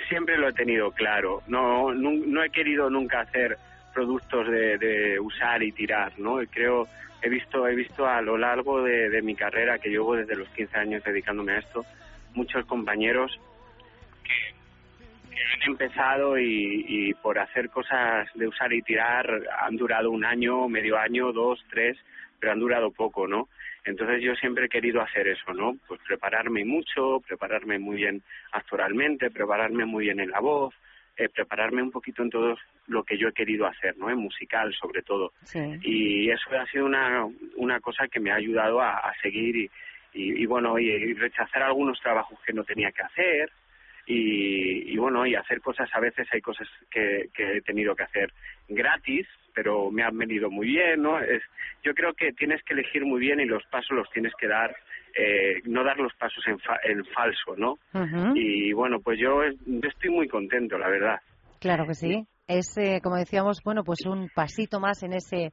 siempre lo he tenido claro. No, no he querido nunca hacer productos de, de usar y tirar, ¿no? Y creo, he visto, he visto a lo largo de, de mi carrera, que llevo desde los 15 años dedicándome a esto, muchos compañeros que, que han empezado y, y por hacer cosas de usar y tirar han durado un año, medio año, dos, tres, pero han durado poco, ¿no? Entonces yo siempre he querido hacer eso, ¿no? Pues prepararme mucho, prepararme muy bien actoralmente, prepararme muy bien en la voz, eh, prepararme un poquito en todo lo que yo he querido hacer, ¿no? En musical sobre todo. Sí. Y eso ha sido una, una cosa que me ha ayudado a, a seguir y, y, y bueno, y, y rechazar algunos trabajos que no tenía que hacer y, y bueno, y hacer cosas, a veces hay cosas que, que he tenido que hacer gratis, pero me han venido muy bien, ¿no? Es, yo creo que tienes que elegir muy bien y los pasos los tienes que dar, eh, no dar los pasos en, fa- en falso, ¿no? Y bueno, pues yo, yo estoy muy contento, la verdad. Claro que sí. Es, eh, como decíamos, bueno, pues un pasito más en ese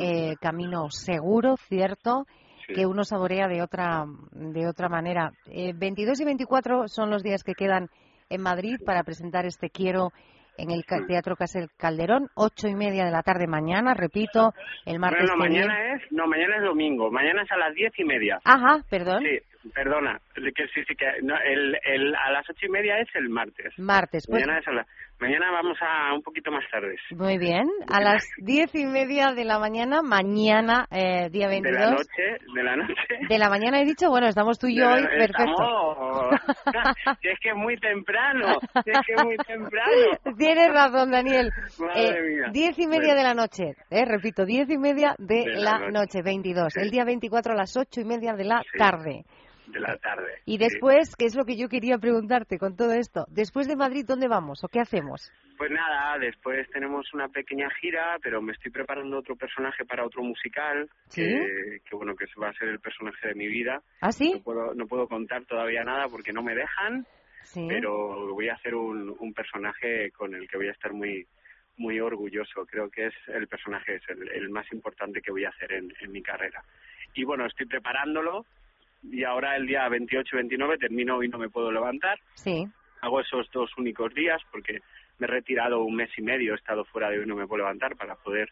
eh, camino seguro, cierto, Sí. que uno saborea de otra, de otra manera. Eh, 22 y 24 son los días que quedan en Madrid para presentar este Quiero en el Teatro Casel Calderón, ocho y media de la tarde mañana, repito, el martes Bueno, que viene. mañana es, no, mañana es domingo, mañana es a las diez y media. Ajá, perdón. Sí, perdona, que sí, sí, que no, el, el, a las ocho y media es el martes. Martes, pues Mañana, es a la- mañana vamos a un poquito más tarde. muy bien. A las diez y media de la mañana, mañana, eh, día De 22. la noche, de la noche. De la mañana he dicho, bueno, estamos tú y De yo hoy, perfecto. Si es que es muy temprano, si es que es muy temprano. Tienes razón, Daniel. Madre Eh, mía. diez y media Bueno. de la noche, eh, repito, diez y media de, De la, la noche. noche. 22. Sí. El día 24 a las ocho y media de la Sí. tarde. De la tarde. Y después, ¿qué es lo que yo quería preguntarte con todo esto? Después de Madrid, ¿dónde vamos o qué hacemos? Pues nada, después tenemos una pequeña gira, pero me estoy preparando otro personaje para otro musical, que, bueno, que va a ser el personaje de mi vida. ¿Ah, sí? No puedo, no puedo contar todavía nada porque no me dejan, pero voy a hacer un, un personaje con el que voy a estar muy muy orgulloso. Creo que es el personaje es el, más importante que voy a hacer en, en mi carrera. Y bueno, estoy preparándolo y ahora el día 28-29 termino y no me puedo levantar. Sí. Hago esos dos únicos días porque me he retirado un mes y medio, he estado fuera de hoy y no me puedo levantar para poder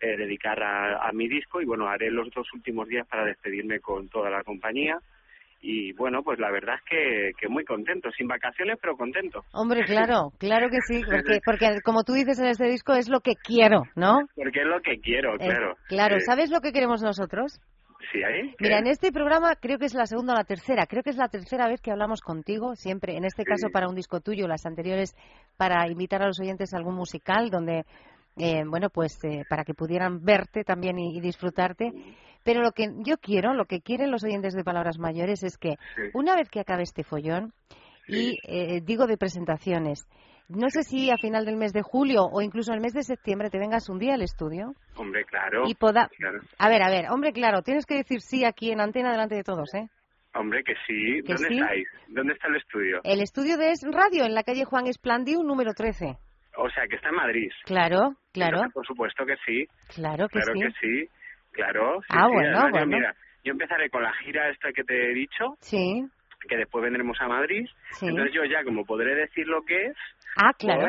eh, dedicar a, mi disco y bueno, haré los dos últimos días para despedirme con toda la compañía y bueno, pues la verdad es que, que, muy contento, sin vacaciones, pero contento. Hombre, claro, claro que sí, porque, porque como tú dices en este disco es lo que quiero, ¿no? Porque es lo que quiero, claro. claro, ¿sabes lo que queremos nosotros? Sí, ahí. Mira, en este programa creo que es la segunda o la tercera, creo que es la tercera vez que hablamos contigo, siempre, en este caso para un disco tuyo, las anteriores para invitar a los oyentes a algún musical donde, eh, bueno, pues eh, para que pudieran verte también y disfrutarte. Pero lo que yo quiero, lo que quieren los oyentes de Palabras Mayores es que una vez que acabe este follón, y eh, digo de presentaciones, no sé si a final del mes de julio o incluso el mes de septiembre te vengas un día al estudio. Hombre, claro. Y poda... A ver, a ver, hombre, claro, tienes que decir sí aquí en antena delante de todos, ¿eh? Hombre, que sí. ¿Dónde estáis? ¿Dónde está el estudio? El estudio de Es Radio, en la calle Juan Esplandiu, número 13. O sea, que está en Madrid. Claro, claro. por supuesto que sí. Claro que claro sí. que sí. Claro. Sí, ah, bueno, bueno. Mira, yo empezaré con la gira esta que te he dicho. Sí. Que después vendremos a Madrid. Sí. Entonces yo ya, como podré decir lo que es, ah, claro.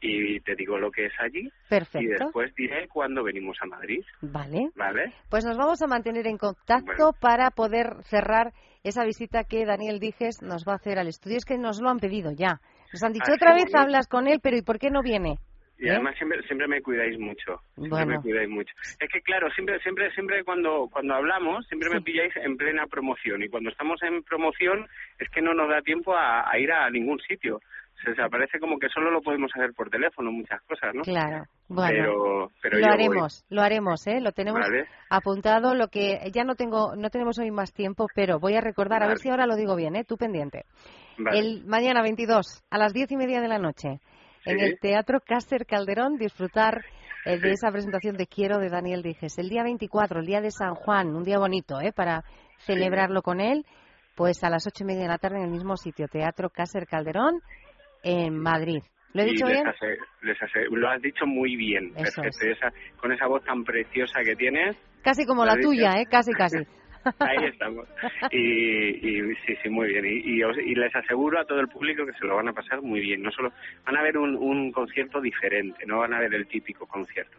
y te digo lo que es allí. Perfecto. Y después diré cuándo venimos a Madrid. Vale. Vale. Pues nos vamos a mantener en contacto para poder cerrar esa visita que Daniel Dijes nos va a hacer al estudio. Es que nos lo han pedido ya. Nos han dicho, otra vez hablas con él, pero ¿y por qué no viene? Y ¿Eh? además siempre, siempre me cuidáis mucho. Siempre me cuidáis mucho. Es que claro, siempre, siempre, siempre cuando, cuando hablamos, siempre me pilláis en plena promoción. Y cuando estamos en promoción, es que no nos da tiempo a, ir a ningún sitio. Se aparece como que solo lo podemos hacer por teléfono, muchas cosas, ¿no? Claro. Bueno, pero, pero lo haremos, lo haremos, ¿eh? Lo tenemos apuntado. Lo que ya no tengo, no tenemos hoy más tiempo, pero voy a recordar, a ver si ahora lo digo bien, ¿eh? Tú pendiente. El mañana 22 a las diez y media de la noche en el Teatro Cácer Calderón disfrutar eh, de esa presentación de Quiero de Daniel Dijes. El día 24, el día de San Juan, un día bonito ¿eh? para celebrarlo con él, pues a las ocho y media de la tarde en el mismo sitio, Teatro Cácer Calderón, en Madrid. ¿Lo he dicho bien? lo has dicho muy bien, con esa voz tan preciosa que tienes. Casi como la tuya, ¿eh? Casi, casi. Ahí estamos. Y, sí, sí, muy bien. Y, les aseguro a todo el público que se lo van a pasar muy bien. No solo van a ver un, concierto diferente, no van a ver el típico concierto.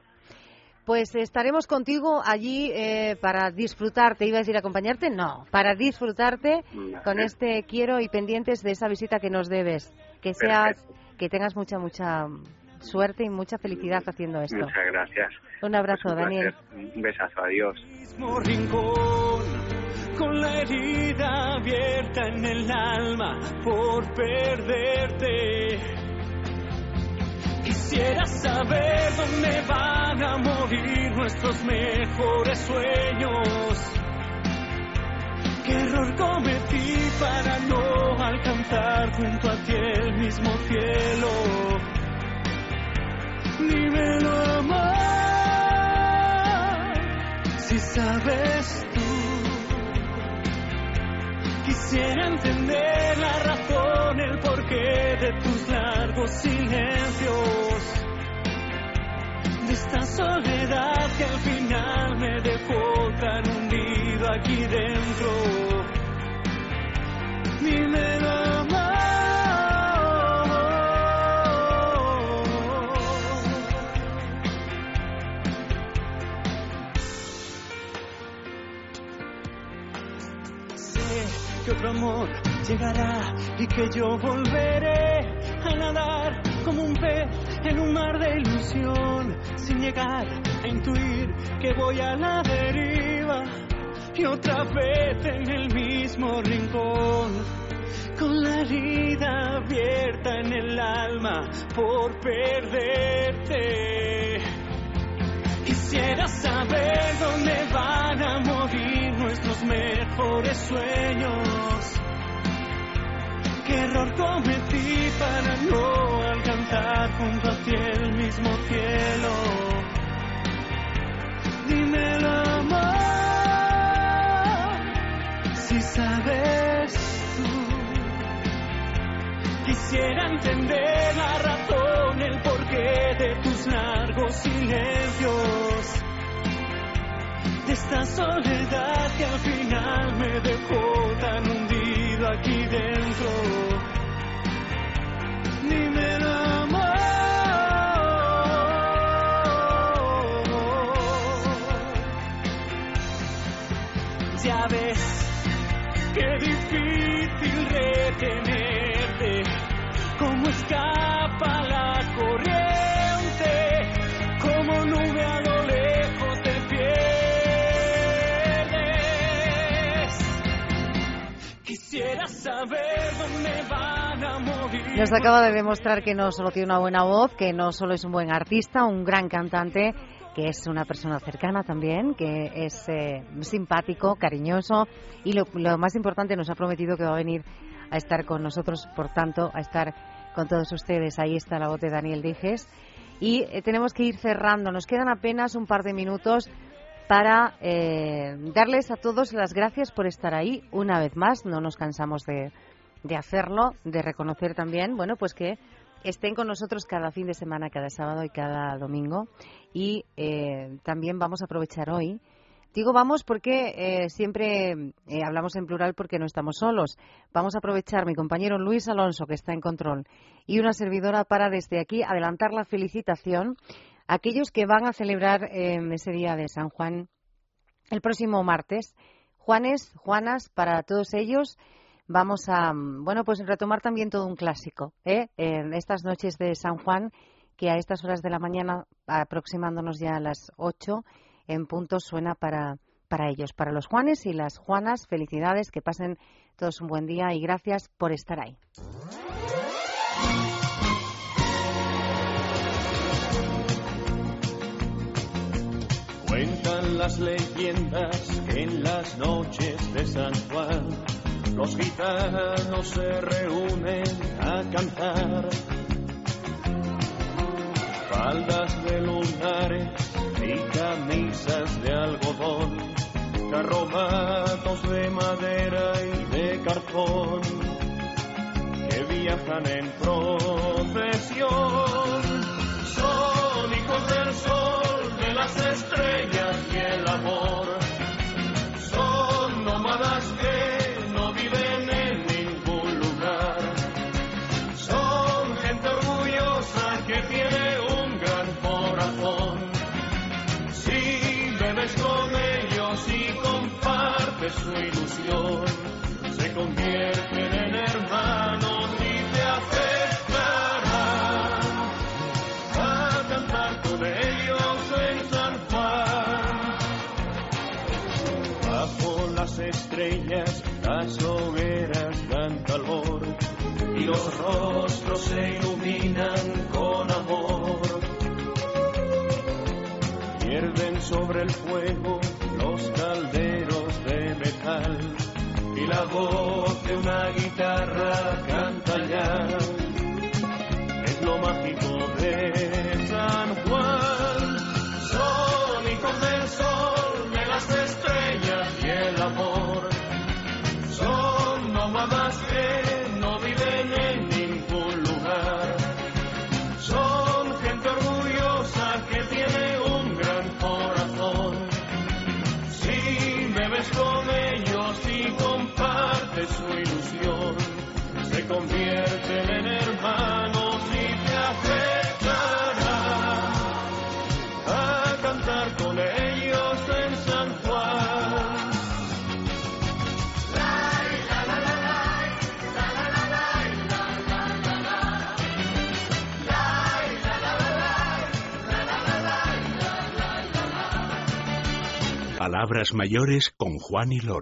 Pues estaremos contigo allí eh, para disfrutarte. ¿Iba a decir acompañarte? No, para disfrutarte con este quiero y pendientes de esa visita que nos debes. Que seas, que tengas mucha, mucha suerte y mucha felicidad haciendo esto. Muchas gracias. Un abrazo, Daniel. Un besazo, adiós con la herida abierta en el alma por perderte. Quisiera saber dónde van a morir nuestros mejores sueños. ¿Qué error cometí para no alcanzar junto a ti el mismo cielo? Dímelo, amor, si sabes Quisiera entender la razón, el porqué de tus largos silencios. De esta soledad que al final me dejó tan hundido aquí dentro. Dímelo llegará y que yo volveré a nadar como un pez en un mar de ilusión, sin llegar a intuir que voy a la deriva y otra vez en el mismo rincón. Con la herida abierta en el alma por perderte. Quisiera saber dónde van a morir nuestros mejores sueños. Error cometí para no alcanzar junto a ti el mismo cielo. Dímelo, amor, si sabes tú. Quisiera entender la razón, el porqué de tus largos silencios de esta soledad que al final me dejó tan hundido aquí dentro. Dímelo, amor. Ya ves qué difícil retenerte, cómo escapa Nos acaba de demostrar que no solo tiene una buena voz, que no solo es un buen artista, un gran cantante, que es una persona cercana también, que es eh, simpático, cariñoso y lo, más importante nos ha prometido que va a venir a estar con nosotros, por tanto, a estar con todos ustedes. Ahí está la voz de Daniel Dijes. Y eh, tenemos que ir cerrando. Nos quedan apenas un par de minutos para eh, darles a todos las gracias por estar ahí una vez más. No nos cansamos de, de hacerlo, de reconocer también, bueno, pues que estén con nosotros cada fin de semana, cada sábado y cada domingo. Y eh, también vamos a aprovechar hoy. Digo vamos porque eh, siempre eh, hablamos en plural porque no estamos solos. Vamos a aprovechar mi compañero Luis Alonso, que está en control, y una servidora para desde aquí adelantar la felicitación aquellos que van a celebrar ese día de San Juan el próximo martes. Juanes, Juanas, para todos ellos vamos a, bueno, pues retomar también todo un clásico, ¿eh? En estas noches de San Juan, que a estas horas de la mañana, aproximándonos ya a las 8, en punto suena para, para ellos, para los Juanes y las Juanas. Felicidades, que pasen todos un buen día y gracias por estar ahí. Cuentan las leyendas que en las noches de San Juan los gitanos se reúnen a cantar. Faldas de lunares y camisas de algodón, carromatos de madera y de cartón, que viajan en procesión. Compartes su ilusión, se convierten en hermanos y te aceptarán a cantar con ellos en San Juan. Bajo las estrellas las hogueras dan calor y los rostros se iluminan con amor. Hierven sobre el fuego los calderos y la voz de una guitarra canta ya. Es lo mágico de San Juan. Son hijos del sol, de las estrellas Palabras mayores con Juan y Loro.